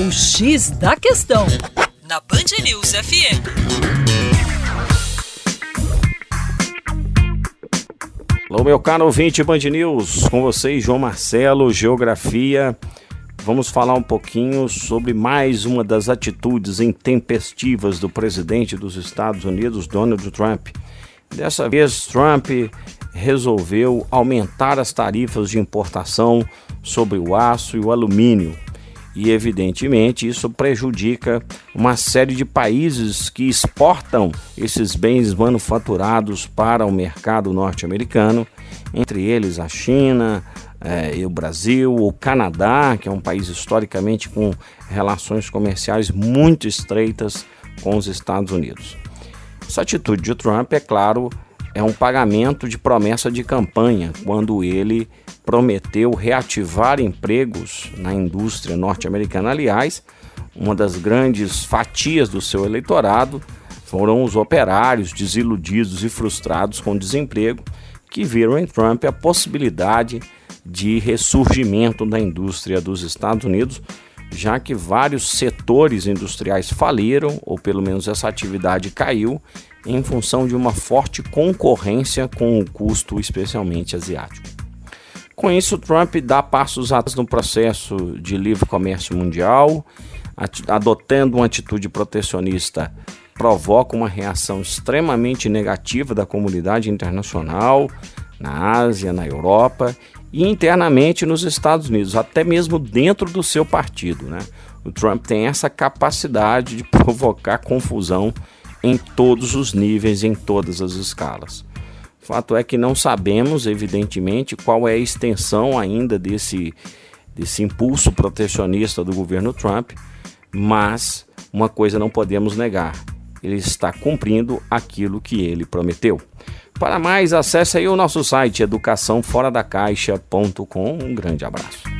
O X da Questão, na Band News FM. Alô, meu caro ouvinte Band News, com vocês, João Marcelo, Geografia. Vamos falar um pouquinho sobre mais uma das atitudes intempestivas do presidente dos Estados Unidos, Donald Trump. Dessa vez, Trump resolveu aumentar as tarifas de importação sobre o aço e o alumínio. E, evidentemente, isso prejudica uma série de países que exportam esses bens manufaturados para o mercado norte-americano, entre eles a China, é, e o Brasil, o Canadá, que é um país historicamente com relações comerciais muito estreitas com os Estados Unidos. Essa atitude de Trump, é claro, é um pagamento de promessa de campanha, quando ele prometeu reativar empregos na indústria norte-americana. Aliás, uma das grandes fatias do seu eleitorado foram os operários desiludidos e frustrados com desemprego que viram em Trump a possibilidade de ressurgimento da indústria dos Estados Unidos, já que vários setores industriais faliram, ou pelo menos essa atividade caiu, em função de uma forte concorrência com o custo especialmente asiático. Com isso, Trump dá passos atrás no processo de livre comércio mundial, adotando uma atitude protecionista provoca uma reação extremamente negativa da comunidade internacional, na Ásia, na Europa e internamente nos Estados Unidos, até mesmo dentro do seu partido. Né? O Trump tem essa capacidade de provocar confusão em todos os níveis, em todas as escalas. Fato é que não sabemos, evidentemente, qual é a extensão ainda desse, desse impulso protecionista do governo Trump, mas uma coisa não podemos negar: ele está cumprindo aquilo que ele prometeu. Para mais, acesse aí o nosso site educaçãoforadacaixa.com. Um grande abraço.